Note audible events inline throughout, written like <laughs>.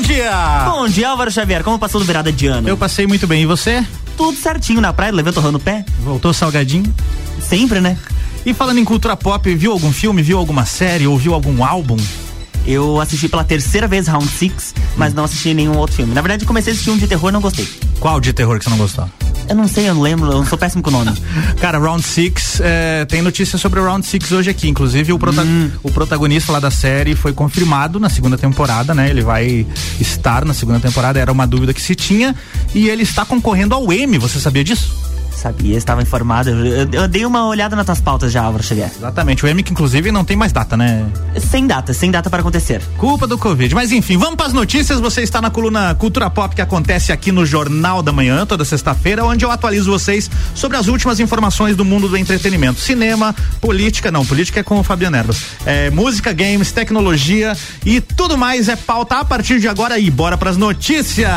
bom dia! Bom dia, Álvaro Xavier. Como passou do virada de ano? Eu passei muito bem. E você? Tudo certinho na praia, levei torrando o pé. Voltou salgadinho? Sempre, né? E falando em cultura pop, viu algum filme, viu alguma série, ouviu algum álbum? Eu assisti pela terceira vez Round Six, mas não assisti nenhum outro filme. Na verdade, comecei a assistir um de terror e não gostei. Qual de terror que você não gostou? Eu não sei, eu não lembro, eu sou péssimo com o nome. <laughs> Cara, Round Six é, tem notícia sobre o Round Six hoje aqui. Inclusive, o, prota hum. o protagonista lá da série foi confirmado na segunda temporada, né? Ele vai estar na segunda temporada, era uma dúvida que se tinha. E ele está concorrendo ao M, você sabia disso? Sabia, estava informado. Eu, eu, dei uma olhada nas tuas pautas já, Álvaro Xavier. Exatamente. O M que inclusive não tem mais data, né? Sem data, sem data para acontecer. Culpa do Covid. Mas enfim, vamos para as notícias. Você está na coluna Cultura Pop que acontece aqui no Jornal da Manhã, toda sexta-feira, onde eu atualizo vocês sobre as últimas informações do mundo do entretenimento. Cinema, política, não, política é com o Fabiano Erbas. É, música, games, tecnologia e tudo mais é pauta a partir de agora e bora para as notícias.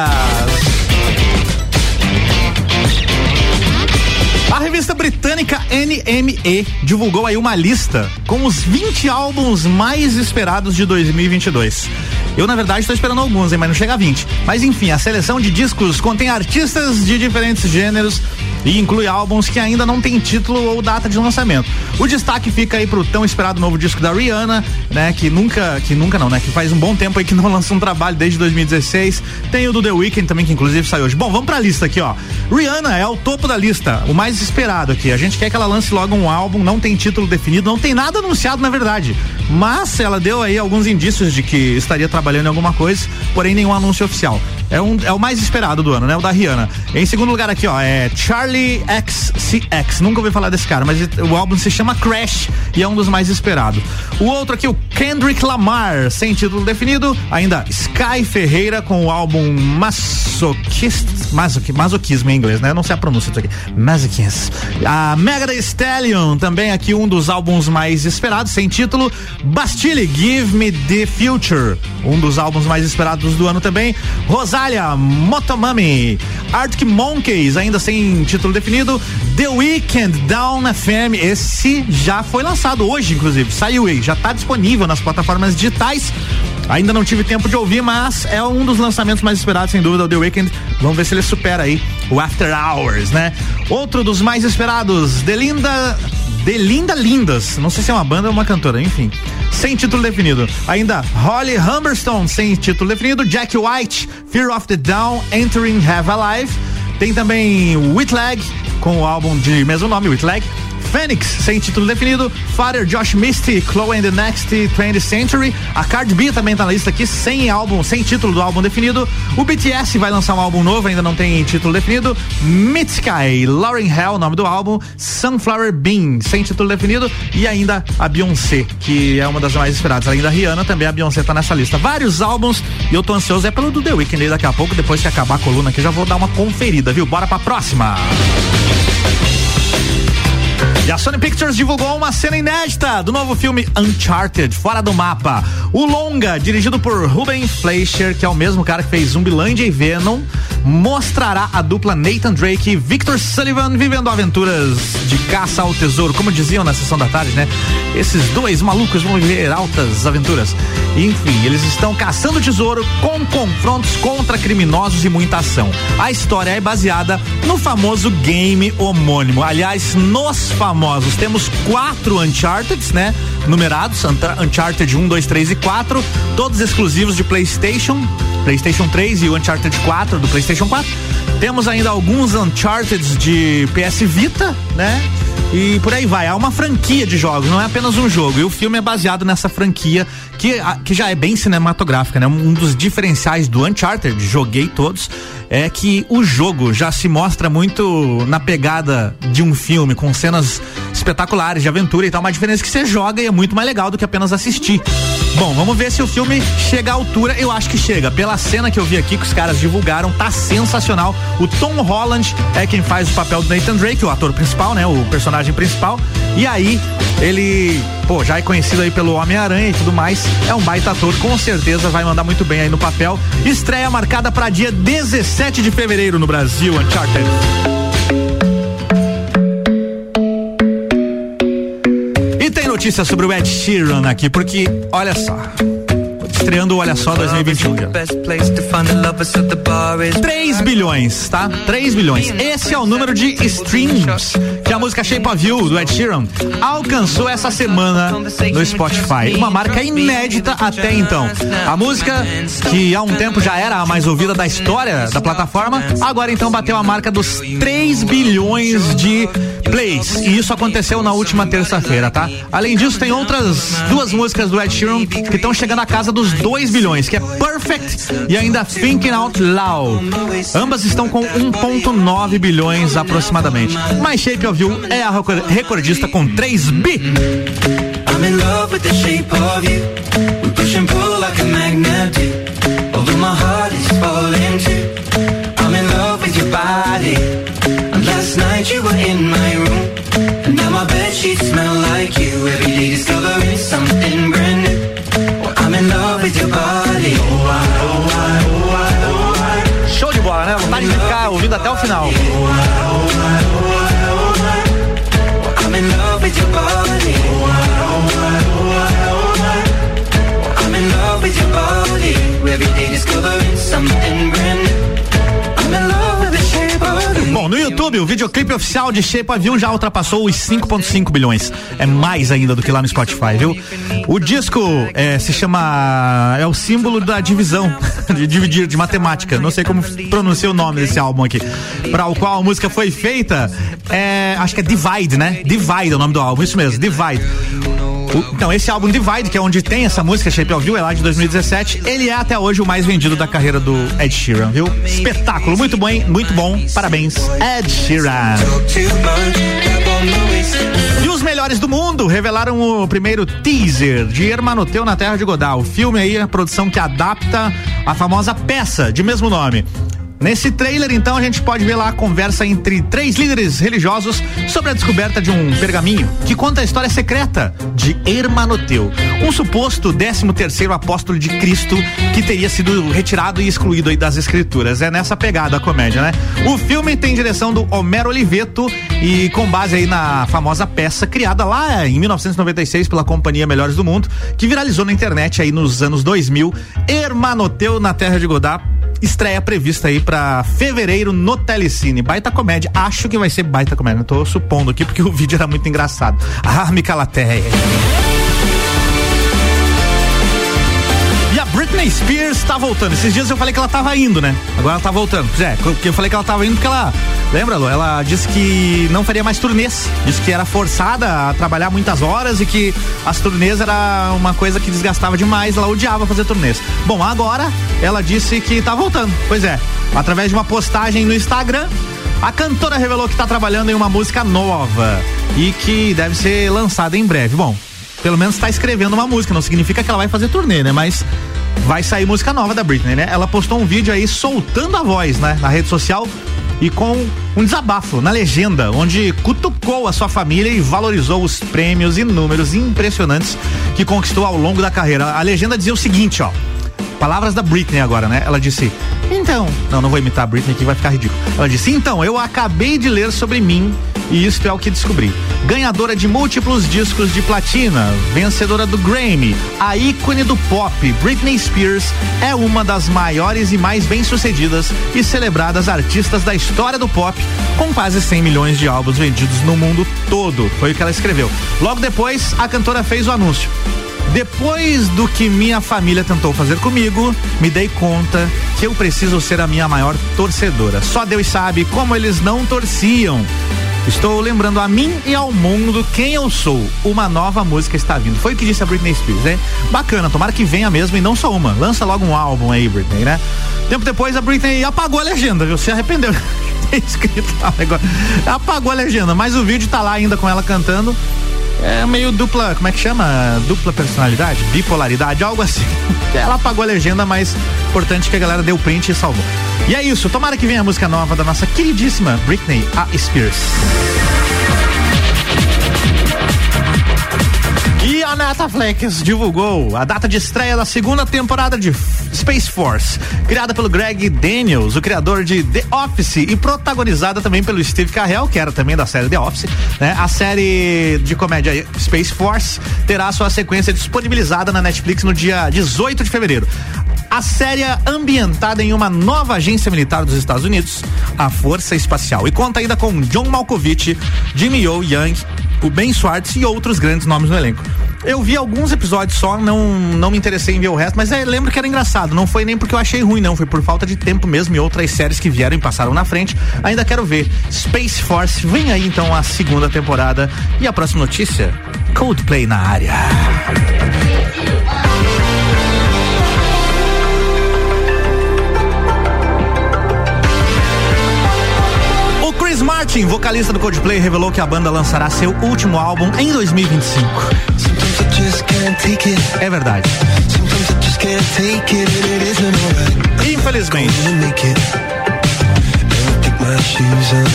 A revista britânica NME divulgou aí uma lista com os 20 álbuns mais esperados de 2022. Eu, na verdade, estou esperando alguns, hein, mas não chega a 20. Mas enfim, a seleção de discos contém artistas de diferentes gêneros e inclui álbuns que ainda não tem título ou data de lançamento. O destaque fica aí pro tão esperado novo disco da Rihanna, né, que nunca, que nunca não, né, que faz um bom tempo aí que não <laughs> lança um trabalho desde 2016. Tem o do The Weeknd também que inclusive saiu hoje. Bom, vamos pra lista aqui, ó. Rihanna é o topo da lista, o mais esperado aqui. A gente quer que ela lance logo um álbum, não tem título definido, não tem nada anunciado na verdade. Mas ela deu aí alguns indícios de que estaria trabalhando em alguma coisa, porém nenhum anúncio oficial. É, um, é o mais esperado do ano, né? O da Rihanna. Em segundo lugar aqui, ó, é Charlie XCX. Nunca ouvi falar desse cara, mas o álbum se chama Crash e é um dos mais esperados. O outro aqui, o Kendrick Lamar, sem título definido. Ainda Sky Ferreira com o álbum Masochist, Masoch, Masoquismo em inglês, né? Não sei a pronúncia disso aqui. Masochist. A Mega The Stallion, também aqui um dos álbuns mais esperados, sem título. Bastille, Give Me The Future, um dos álbuns mais esperados do ano também. Rosália, Motomami, Arctic Monkeys, ainda sem título definido. The Weekend, Down FM, esse já foi lançado hoje, inclusive, saiu aí, já está disponível nas plataformas digitais. Ainda não tive tempo de ouvir, mas é um dos lançamentos mais esperados, sem dúvida, o The Weeknd. Vamos ver se ele supera aí o After Hours, né? Outro dos mais esperados, Delinda de Linda Lindas. Não sei se é uma banda ou uma cantora, enfim. Sem título definido. Ainda Holly Humberstone, sem título definido. Jack White, Fear of the Down, Entering Have Alive. Tem também Whitlag, com o álbum de mesmo nome, Whitlag. Phoenix, sem título definido. Father Josh Misty, Chloe and the Next 20th Century. A Card B também tá na lista aqui, sem álbum, sem título do álbum definido. O BTS vai lançar um álbum novo, ainda não tem título definido. Mitski, Lauren Hell, nome do álbum. Sunflower Bean, sem título definido. E ainda a Beyoncé, que é uma das mais esperadas. Além da Rihanna, também a Beyoncé tá nessa lista. Vários álbuns e eu tô ansioso é pelo do The Weeknd daqui a pouco, depois que acabar a coluna aqui, já vou dar uma conferida, viu? Bora pra próxima. E a Sony Pictures divulgou uma cena inédita do novo filme Uncharted, Fora do Mapa. O longa, dirigido por Ruben Fleischer, que é o mesmo cara que fez Zumbilândia e Venom, mostrará a dupla Nathan Drake e Victor Sullivan vivendo aventuras de caça ao tesouro, como diziam na sessão da tarde, né? Esses dois malucos vão viver altas aventuras. Enfim, eles estão caçando tesouro com confrontos contra criminosos e muita ação. A história é baseada no famoso game homônimo. Aliás, nos famosos temos quatro Uncharted, né? Numerados, Uncharted 1, 2, 3 e 4, todos exclusivos de PlayStation, PlayStation 3 e o Uncharted 4 do PlayStation 4. Temos ainda alguns Uncharted de PS Vita, né? E por aí vai. É uma franquia de jogos, não é apenas um jogo. E o filme é baseado nessa franquia que, que já é bem cinematográfica, né? Um dos diferenciais do Uncharted, joguei todos, é que o jogo já se mostra muito na pegada de um filme, com cenas espetaculares de aventura e tal. Uma diferença é que você joga e é muito mais legal do que apenas assistir. Bom, vamos ver se o filme chega à altura. Eu acho que chega. Pela cena que eu vi aqui que os caras divulgaram, tá sensacional. O Tom Holland é quem faz o papel do Nathan Drake, o ator principal, né? O personagem principal. E aí, ele, pô, já é conhecido aí pelo Homem-Aranha e tudo mais. É um baita ator, com certeza vai mandar muito bem aí no papel. Estreia marcada para dia 17 de fevereiro no Brasil, Uncharted. Notícia sobre o Ed Sheeran aqui, porque, olha só. Estreando, olha só, 2021. 3 bilhões, tá? 3 bilhões. Esse é o número de streams que a música Shape of You, do Ed Sheeran, alcançou essa semana no Spotify. Uma marca inédita até então. A música, que há um tempo já era a mais ouvida da história da plataforma, agora então bateu a marca dos 3 bilhões de plays. E isso aconteceu na última terça-feira, tá? Além disso, tem outras duas músicas do Ed Sheeran que estão chegando à casa dos 2 bilhões, que é Perfect e ainda Thinking Out Loud. Ambas estão com 1,9 bilhões aproximadamente. Mas Shape of You é a recordista com 3 bi. I'm in love with the shape of you. We push and pull like a magnet. Although my heart is falling too. I'm in love with your body. And last night you were in my room. And now my bed sheets smell like you. Every day discovering something brand new. I'm in love with your body. Oh, I, oh, I, oh, I, oh, I. Show de bola, né? Vontade de ficar ouvindo até o final. I'm in love with your body. Oh, I, oh, I, oh, I, oh, I. I'm in love with your body. Every day discovering something brand no YouTube, o videoclipe oficial de Shape You já ultrapassou os 5,5 bilhões. É mais ainda do que lá no Spotify, viu? O disco é, se chama. É o símbolo da divisão, <laughs> de dividir, de matemática. Não sei como pronunciar o nome desse álbum aqui. Para o qual a música foi feita. É, acho que é Divide, né? Divide é o nome do álbum, isso mesmo, Divide. Então, esse álbum Divide, que é onde tem essa música Shape of You, é lá de 2017, ele é até hoje o mais vendido da carreira do Ed Sheeran, viu? Espetáculo, muito bom, hein? muito bom. Parabéns, Ed Sheeran. E os melhores do mundo revelaram o primeiro teaser de Hermanoteu na Terra de Godal. O filme aí, a produção que adapta a famosa peça de mesmo nome. Nesse trailer, então, a gente pode ver lá a conversa entre três líderes religiosos sobre a descoberta de um pergaminho que conta a história secreta de Hermanoteu, um suposto 13 terceiro apóstolo de Cristo que teria sido retirado e excluído das escrituras. É nessa pegada a comédia, né? O filme tem direção do Homero Oliveto e com base aí na famosa peça criada lá em 1996 pela companhia Melhores do Mundo, que viralizou na internet aí nos anos 2000, Hermanoteu na Terra de Godá estreia prevista aí fevereiro no Telecine. Baita comédia. Acho que vai ser baita comédia. Não tô supondo aqui porque <laughs> o vídeo era muito engraçado. Ah, Micalateia. Britney Spears tá voltando. Esses dias eu falei que ela tava indo, né? Agora ela tá voltando. É, porque eu falei que ela tava indo porque ela. Lembra, Lu? Ela disse que não faria mais turnês. Disse que era forçada a trabalhar muitas horas e que as turnês era uma coisa que desgastava demais. Ela odiava fazer turnês. Bom, agora ela disse que tá voltando. Pois é. Através de uma postagem no Instagram, a cantora revelou que está trabalhando em uma música nova e que deve ser lançada em breve. Bom, pelo menos está escrevendo uma música, não significa que ela vai fazer turnê, né? Mas vai sair música nova da Britney, né? Ela postou um vídeo aí soltando a voz, né? Na rede social e com um desabafo na legenda, onde cutucou a sua família e valorizou os prêmios e números impressionantes que conquistou ao longo da carreira. A legenda dizia o seguinte, ó. Palavras da Britney agora, né? Ela disse: Então. Não, não vou imitar a Britney que vai ficar ridículo. Ela disse: Então, eu acabei de ler sobre mim e isto é o que descobri. Ganhadora de múltiplos discos de platina, vencedora do Grammy, a ícone do pop, Britney Spears, é uma das maiores e mais bem-sucedidas e celebradas artistas da história do pop, com quase 100 milhões de álbuns vendidos no mundo todo. Foi o que ela escreveu. Logo depois, a cantora fez o anúncio. Depois do que minha família tentou fazer comigo, me dei conta que eu preciso ser a minha maior torcedora. Só Deus sabe como eles não torciam. Estou lembrando a mim e ao mundo quem eu sou. Uma nova música está vindo. Foi o que disse a Britney Spears, né? Bacana, tomara que venha mesmo e não só uma. Lança logo um álbum aí, Britney, né? Tempo depois a Britney apagou a legenda, viu? Se arrependeu. <laughs> escrito lá negócio. Apagou a legenda, mas o vídeo tá lá ainda com ela cantando. É meio dupla, como é que chama? Dupla personalidade? Bipolaridade, algo assim. <laughs> Ela apagou a legenda, mas importante que a galera deu print e salvou. E é isso, tomara que venha a música nova da nossa queridíssima Britney A. Spears. A Netflix divulgou a data de estreia da segunda temporada de Space Force, criada pelo Greg Daniels, o criador de The Office e protagonizada também pelo Steve Carell, que era também da série The Office. Né? A série de comédia Space Force terá sua sequência disponibilizada na Netflix no dia 18 de fevereiro. A série é ambientada em uma nova agência militar dos Estados Unidos, a Força Espacial, e conta ainda com John Malkovich, Jimmy O Young, o Ben Schwartz e outros grandes nomes no elenco. Eu vi alguns episódios só, não, não me interessei em ver o resto, mas é, lembro que era engraçado. Não foi nem porque eu achei ruim, não. Foi por falta de tempo mesmo e outras séries que vieram e passaram na frente. Ainda quero ver. Space Force, vem aí então a segunda temporada. E a próxima notícia: Coldplay na área. Martin, vocalista do Coldplay, revelou que a banda lançará seu último álbum em 2025. É verdade. Infelizmente.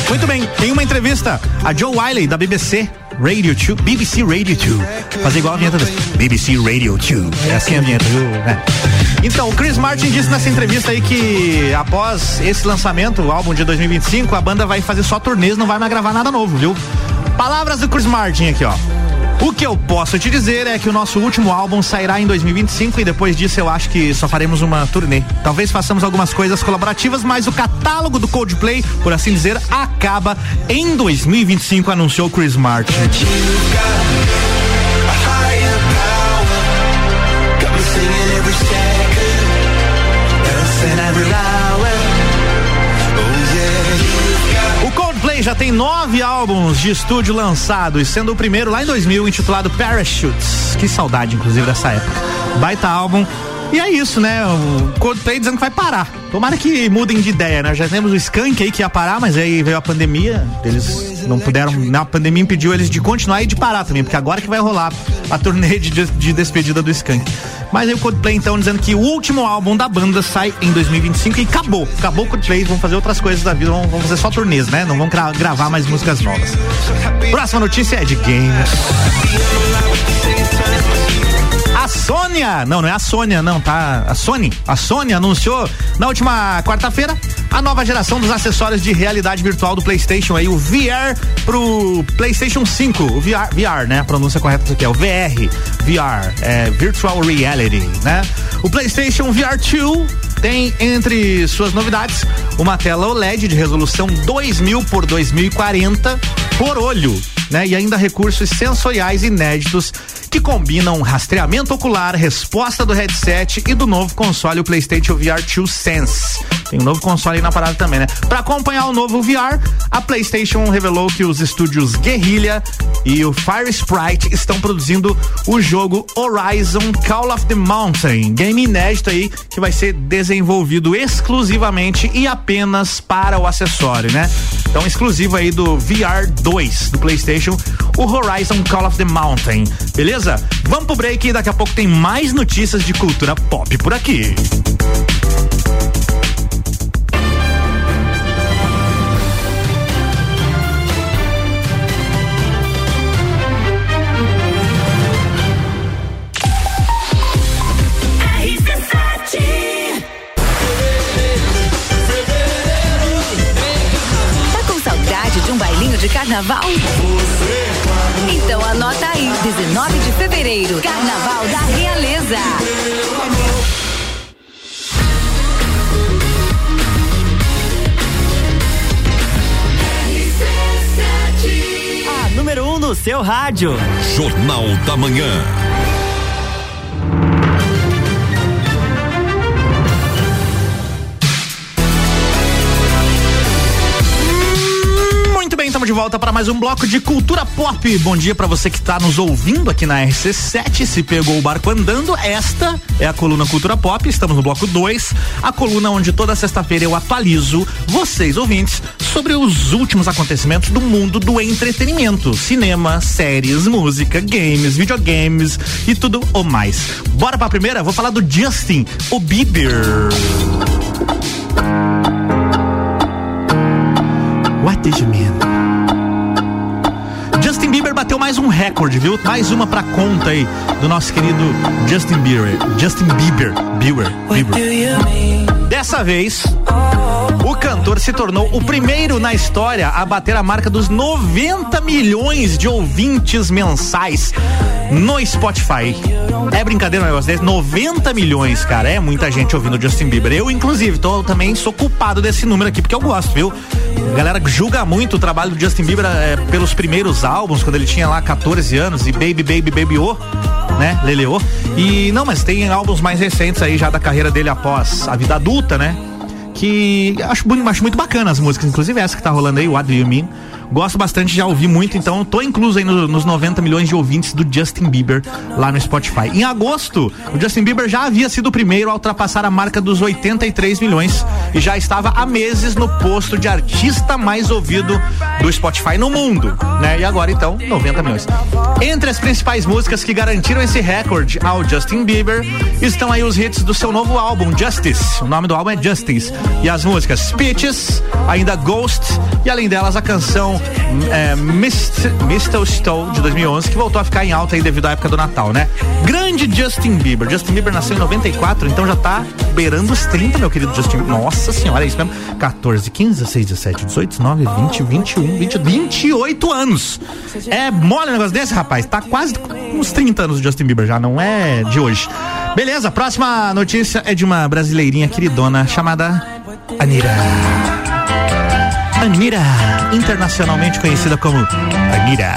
Muito bem, em uma entrevista, a Joe Wiley da BBC Radio 2, BBC Radio 2. Fazer igual a vinheta desse. BBC Radio 2. É assim a vinheta, viu? É. Então, o Chris Martin disse nessa entrevista aí que após esse lançamento, o álbum de 2025, a banda vai fazer só turnês, não vai mais gravar nada novo, viu? Palavras do Chris Martin aqui, ó. O que eu posso te dizer é que o nosso último álbum sairá em 2025 e depois disso eu acho que só faremos uma turnê. Talvez façamos algumas coisas colaborativas, mas o catálogo do Coldplay, por assim dizer, acaba em 2025, anunciou Chris Martin. Já tem nove álbuns de estúdio lançados, sendo o primeiro lá em 2000 intitulado Parachutes. Que saudade, inclusive, dessa época. Baita álbum. E é isso, né? O Coldplay dizendo que vai parar. Tomara que mudem de ideia, né? Já temos o Skank aí que ia parar, mas aí veio a pandemia. Eles não puderam. Na pandemia impediu eles de continuar e de parar também, porque agora que vai rolar a turnê de, de despedida do Skank. Mas aí o Coldplay então dizendo que o último álbum da banda sai em 2025 e acabou. Acabou o Coldplay, vão fazer outras coisas da vida, vão, vão fazer só turnês, né? Não vão gra gravar mais músicas novas. Próxima notícia é de games. Sônia, não, não é a Sônia, não, tá? A Sony, a Sony anunciou na última quarta-feira a nova geração dos acessórios de realidade virtual do PlayStation aí, o VR pro PlayStation 5, o VR, VR, né? A pronúncia correta aqui é o VR, VR, é Virtual Reality, né? O PlayStation VR 2 tem entre suas novidades uma tela OLED de resolução 2000 por 2040 por olho, né? E ainda recursos sensoriais inéditos que combinam rastreamento ocular, resposta do headset e do novo console, o PlayStation VR 2 Sense. Tem um novo console aí na parada também, né? Para acompanhar o novo VR, a PlayStation revelou que os estúdios Guerrilla e o Fire Sprite estão produzindo o jogo Horizon Call of the Mountain, game inédito aí que vai ser desenvolvido exclusivamente e apenas para o acessório, né? Então exclusivo aí do VR 2 do PlayStation, o Horizon Call of the Mountain. Beleza? Vamos pro break e daqui a pouco tem mais notícias de cultura pop por aqui. De carnaval? Então anota aí, 19 de fevereiro, Carnaval da Realeza. A número 1 um no seu rádio. Jornal da Manhã. De volta para mais um bloco de cultura pop. Bom dia para você que está nos ouvindo aqui na RC7. Se pegou o barco andando, esta é a coluna Cultura Pop. Estamos no bloco 2, a coluna onde toda sexta-feira eu atualizo vocês ouvintes sobre os últimos acontecimentos do mundo do entretenimento, cinema, séries, música, games, videogames e tudo o mais. Bora para a primeira? Vou falar do Justin, o Bieber. What did you mean? Mais um recorde, viu? Mais uma pra conta aí do nosso querido Justin Bieber. Justin Bieber. Bieber. Bieber. Dessa vez, cantor se tornou o primeiro na história a bater a marca dos 90 milhões de ouvintes mensais no Spotify. É brincadeira um negócio desse? 90 milhões, cara. É muita gente ouvindo Justin Bieber. Eu, inclusive, tô, também sou culpado desse número aqui, porque eu gosto, viu? A galera julga muito o trabalho do Justin Bieber é, pelos primeiros álbuns, quando ele tinha lá 14 anos, e Baby, Baby, Baby, Oh, né? Leleô. E não, mas tem álbuns mais recentes aí já da carreira dele após a vida adulta, né? Que acho, acho muito bacana as músicas, inclusive essa que tá rolando aí, What Do You Mean? Gosto bastante, já ouvi muito, então tô incluso aí no, nos 90 milhões de ouvintes do Justin Bieber lá no Spotify. Em agosto, o Justin Bieber já havia sido o primeiro a ultrapassar a marca dos 83 milhões e já estava há meses no posto de artista mais ouvido do Spotify no mundo, né? E agora então, 90 milhões. Entre as principais músicas que garantiram esse recorde ao Justin Bieber estão aí os hits do seu novo álbum Justice. O nome do álbum é Justice e as músicas Speeches, ainda Ghost e além delas a canção é, Mist, Mistletoe de 2011, que voltou a ficar em alta aí devido à época do Natal, né? Grande Justin Bieber. Justin Bieber nasceu em 94, então já tá beirando os 30, meu querido Justin Nossa senhora, é isso mesmo. 14, 15, 16, 17, 18, 19, 20, 21, 20, 28 anos. É mole um negócio desse, rapaz. Tá quase uns 30 anos o Justin Bieber já, não é de hoje. Beleza, próxima notícia é de uma brasileirinha queridona chamada Anira. Anira, internacionalmente conhecida como Anira.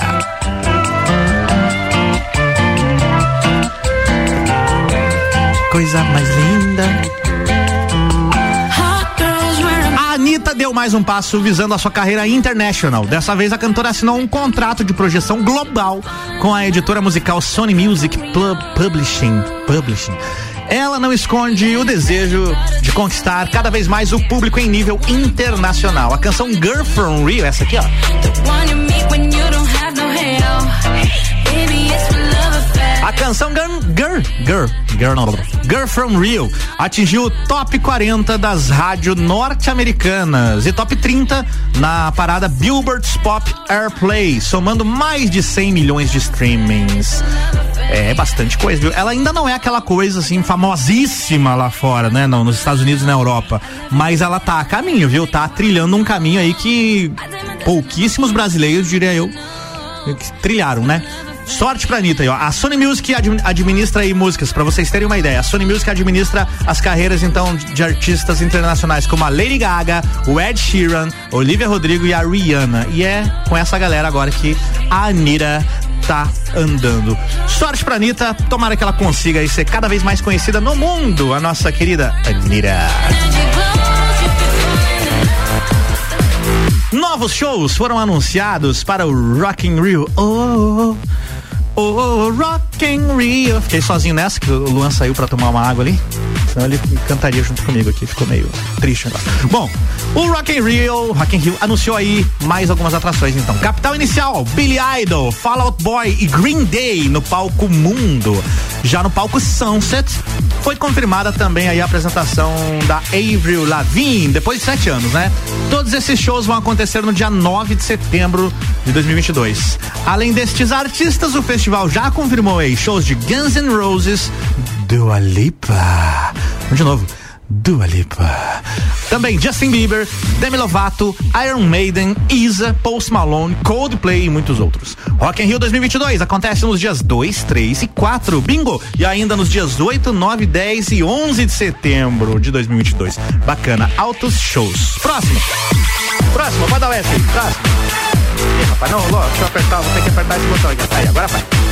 Coisa mais linda. A Anitta deu mais um passo visando a sua carreira international. Dessa vez, a cantora assinou um contrato de projeção global com a editora musical Sony Music Publishing. Publishing ela não esconde o desejo de conquistar cada vez mais o público em nível internacional. A canção Girl From Rio, essa aqui, ó. A canção Girl, Girl, Girl, Girl, Girl From Rio atingiu o top 40 das rádios norte-americanas e top 30 na parada Billboard's Pop Airplay, somando mais de 100 milhões de streamings. É bastante coisa, viu? Ela ainda não é aquela coisa assim famosíssima lá fora, né? Não, nos Estados Unidos e na Europa. Mas ela tá a caminho, viu? Tá trilhando um caminho aí que pouquíssimos brasileiros, diria eu, trilharam, né? Sorte pra Anitta aí, ó. A Sony Music administra aí músicas, pra vocês terem uma ideia. A Sony Music administra as carreiras, então, de artistas internacionais como a Lady Gaga, o Ed Sheeran, Olivia Rodrigo e a Rihanna. E é com essa galera agora que a Anitta tá andando. Sorte pra Anitta, tomara que ela consiga aí ser cada vez mais conhecida no mundo, a nossa querida Anitta. Novos shows foram anunciados para o Rock in Rio. Oh, oh, oh, Rock in Rio. Fiquei sozinho nessa, que o Luan saiu para tomar uma água ali. Senão ele cantaria junto comigo aqui, ficou meio triste agora. Bom, o Rock in Rio, Rock in Rio anunciou aí mais algumas atrações então. Capital Inicial, Billy Idol, Fall Out Boy e Green Day no palco Mundo. Já no palco Sunset, foi confirmada também aí a apresentação da Avril Lavigne, depois de sete anos, né? Todos esses shows vão acontecer no dia 9 de setembro de 2022. Além destes artistas, o festival já confirmou aí shows de Guns N' Roses, Dua Lipa. De novo. Dua Lipa. Também Justin Bieber, Demi Lovato, Iron Maiden, Isa, Post Malone, Coldplay e muitos outros. Rock in Rio 2022 acontece nos dias 2, 3 e 4, bingo! E ainda nos dias 8, 9, 10 e 11 de setembro de 2022. Bacana, altos shows. Próximo. Próximo, pode dar o S. Próximo. Ih, rapaz, não, rolou. Deixa eu apertar, vou ter que apertar esse botão aqui. Aí, agora vai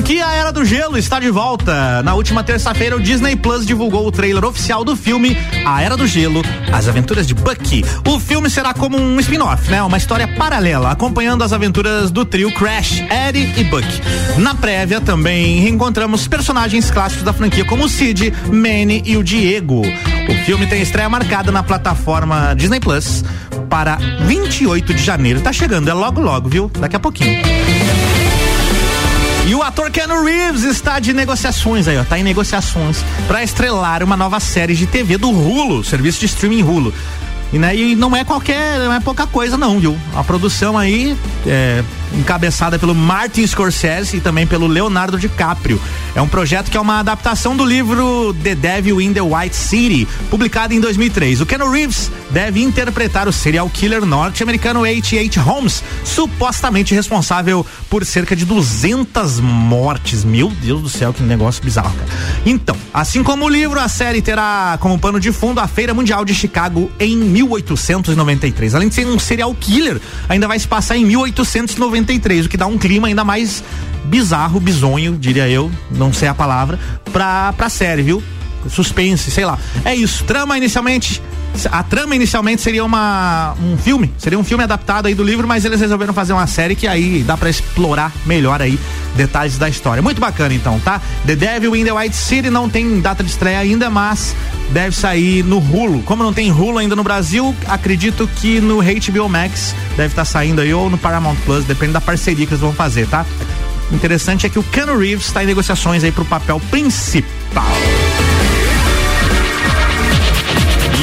franquia Era do Gelo está de volta. Na última terça-feira, o Disney Plus divulgou o trailer oficial do filme A Era do Gelo, As Aventuras de Bucky. O filme será como um spin-off, né? Uma história paralela, acompanhando as aventuras do trio Crash, Eddie e Buck. Na prévia, também reencontramos personagens clássicos da franquia, como o Sid, Manny e o Diego. O filme tem estreia marcada na plataforma Disney Plus para 28 de janeiro. Tá chegando, é logo logo, viu? Daqui a pouquinho. E o ator Keanu Reeves está de negociações aí, ó. Tá em negociações para estrelar uma nova série de TV do Hulu, serviço de streaming Hulu. E, né, e não é qualquer, não é pouca coisa não, viu? A produção aí é, encabeçada pelo Martin Scorsese e também pelo Leonardo DiCaprio. É um projeto que é uma adaptação do livro The Devil in the White City, publicado em 2003. O Ken Reeves deve interpretar o serial killer norte-americano H.H. Holmes, supostamente responsável por cerca de 200 mortes. Meu Deus do céu, que negócio bizarro, cara. Então, assim como o livro, a série terá como pano de fundo a Feira Mundial de Chicago em 1893. Além de ser um serial killer, ainda vai se passar em 1893, o que dá um clima ainda mais bizarro, bizonho, diria eu, não sei a palavra, pra, pra série, viu? Suspense, sei lá. É isso. Trama inicialmente a trama inicialmente seria uma um filme, seria um filme adaptado aí do livro, mas eles resolveram fazer uma série que aí dá para explorar melhor aí detalhes da história. Muito bacana então, tá? The Devil in the White City não tem data de estreia ainda, mas deve sair no Hulu. Como não tem Hulu ainda no Brasil, acredito que no HBO Max deve estar tá saindo aí ou no Paramount Plus, depende da parceria que eles vão fazer, tá? Interessante é que o Keanu Reeves está em negociações aí pro papel principal.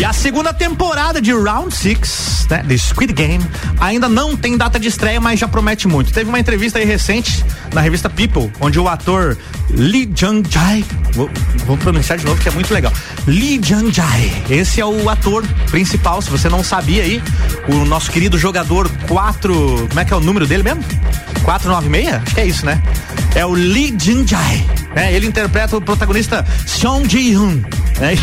A segunda temporada de Round Six, né, The Squid Game, ainda não tem data de estreia, mas já promete muito. Teve uma entrevista aí recente na revista People, onde o ator Lee Jung-jae, vou, vou, pronunciar de novo que é muito legal. Lee Jung-jae, esse é o ator principal, se você não sabia aí, o nosso querido jogador 4, como é que é o número dele mesmo? 496? Acho que é isso, né? É o Lee Jung-jae, né? Ele interpreta o protagonista Song Ji-hyun, né?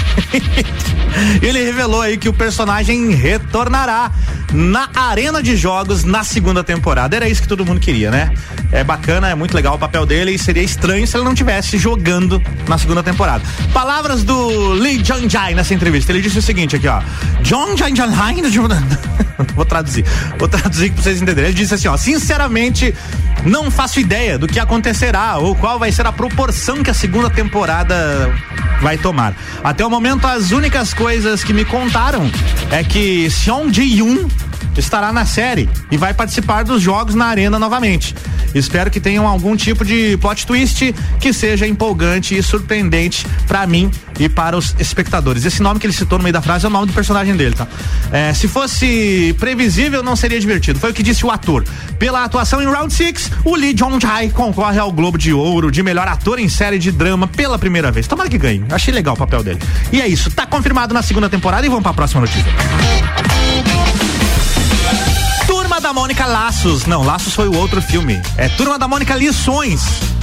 <laughs> Ele revelou aí que o personagem retornará na arena de jogos na segunda temporada. Era isso que todo mundo queria, né? É bacana, é muito legal o papel dele e seria estranho se ele não tivesse jogando na segunda temporada. Palavras do Lee Jung-jae nessa entrevista. Ele disse o seguinte aqui, ó. John Jung Jae Vou traduzir. Vou traduzir para vocês entenderem. Ele disse assim, ó, sinceramente, não faço ideia do que acontecerá ou qual vai ser a proporção que a segunda temporada vai tomar. Até o momento, as únicas coisas que me contaram é que Seong Ji-yoon estará na série e vai participar dos jogos na arena novamente. Espero que tenham algum tipo de plot twist que seja empolgante e surpreendente para mim e para os espectadores. Esse nome que ele citou no meio da frase é o nome do personagem dele, tá? É, se fosse previsível, não seria divertido. Foi o que disse o ator. Pela atuação em Round Six, o Lee Jong-jae concorre ao Globo de Ouro de melhor ator em série de drama pela primeira vez. Tomara que ganhe. Achei legal o papel dele. E é isso. Tá confirmado na segunda temporada e vamos para a próxima notícia. Da Mônica Laços. Não, Laços foi o outro filme. É Turma da Mônica Lições.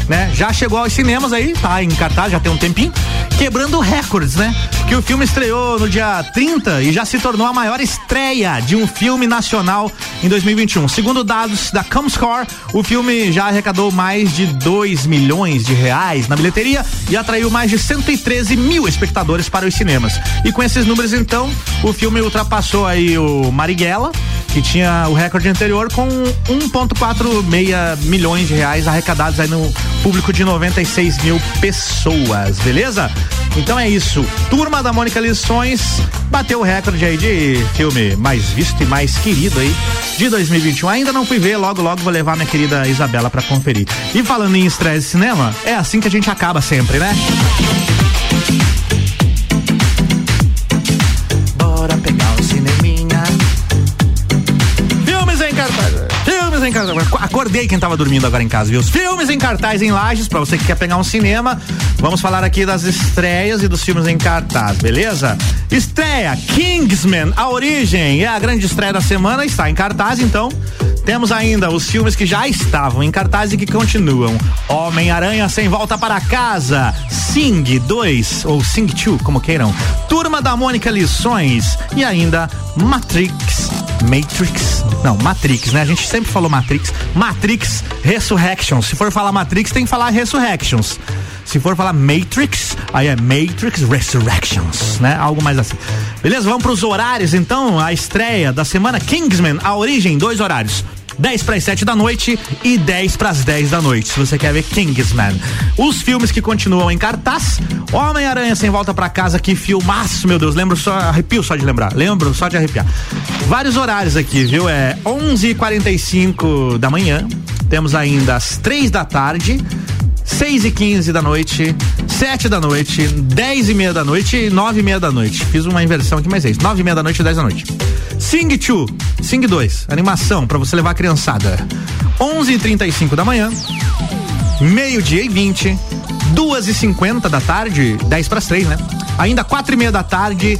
Né? Já chegou aos cinemas aí, tá em cartaz, já tem um tempinho, quebrando recordes, né? Que o filme estreou no dia 30 e já se tornou a maior estreia de um filme nacional em 2021. Segundo dados da Comscore, o filme já arrecadou mais de 2 milhões de reais na bilheteria e atraiu mais de 113 mil espectadores para os cinemas. E com esses números, então, o filme ultrapassou aí o Marighella, que tinha o recorde anterior com 1,46 milhões de reais arrecadados aí no público de 96 mil pessoas, beleza? Então é isso. Turma da Mônica Lições bateu o recorde aí de filme mais visto e mais querido aí de 2021. Ainda não fui ver, logo logo vou levar minha querida Isabela para conferir. E falando em estresse cinema, é assim que a gente acaba sempre, né? Filmes em cartaz. Acordei quem tava dormindo agora em casa, viu? Os filmes em cartaz em Lages, pra você que quer pegar um cinema. Vamos falar aqui das estreias e dos filmes em cartaz, beleza? Estreia Kingsman, a origem. É a grande estreia da semana, está em cartaz, então. Temos ainda os filmes que já estavam em cartaz e que continuam. Homem-Aranha sem volta para casa. Sing 2 ou Sing 2, como queiram. Turma da Mônica Lições e ainda Matrix Matrix. Não, Matrix, né? A gente sempre falou Matrix. Matrix Resurrections. Se for falar Matrix, tem que falar Resurrections. Se for falar Matrix, aí é Matrix Resurrections, né? Algo mais assim. Beleza? Vamos para os horários, então. A estreia da semana Kingsman, a origem, dois horários. 10 para as 7 da noite e 10 para as 10 da noite, se você quer ver Kingsman. Os filmes que continuam em cartaz: Homem-Aranha sem volta para casa, que filmaço, meu Deus, lembro só, arrepio só de lembrar, lembro só de arrepiar. Vários horários aqui, viu? É 11:45 da manhã, temos ainda às 3 da tarde, 6 e 15 da noite, 7 da noite, 10 e meia da noite e 9 e meia da noite. Fiz uma inversão aqui, mas é isso. 9 e meia da noite e 10 da noite. Sing 2, Sing 2, animação para você levar a criançada. 11 e 35 da manhã, meio-dia e 20, 2 e 50 da tarde, 10 para as 3, né? Ainda 4 e meia da tarde,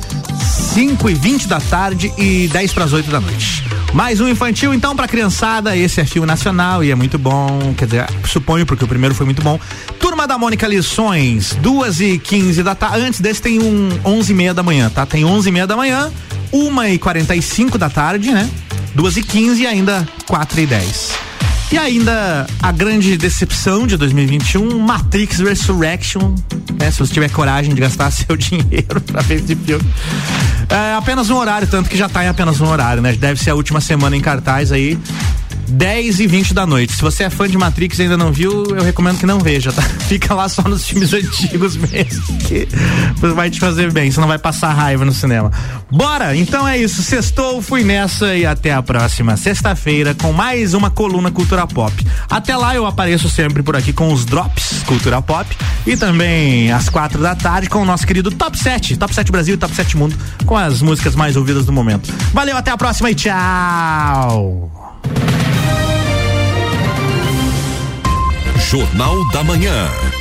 5 e 20 da tarde e 10 para as 8 da noite. Mais um infantil, então, pra criançada. Esse é filme nacional e é muito bom. Quer dizer, suponho, porque o primeiro foi muito bom. Turma da Mônica Lições, duas e quinze da tarde. Antes desse tem um onze e meia da manhã, tá? Tem onze e meia da manhã, uma e quarenta e cinco da tarde, né? Duas e quinze e ainda quatro e dez. E ainda a grande decepção de 2021, Matrix Resurrection. Né, se você tiver coragem de gastar <laughs> seu dinheiro pra ver esse filme. É apenas um horário, tanto que já tá em apenas um horário, né? Deve ser a última semana em cartaz aí. 10 e 20 da noite. Se você é fã de Matrix e ainda não viu, eu recomendo que não veja, tá? <laughs> Fica lá só nos filmes antigos mesmo, que vai te fazer bem, você não vai passar raiva no cinema. Bora! Então é isso, sextou, fui nessa e até a próxima sexta-feira com mais uma coluna Cultura Pop. Até lá eu apareço sempre por aqui com os Drops Cultura Pop e também às quatro da tarde com o nosso querido Top 7, Top 7 Brasil e Top 7 Mundo, com as músicas mais ouvidas do momento. Valeu, até a próxima e tchau! Jornal da Manhã.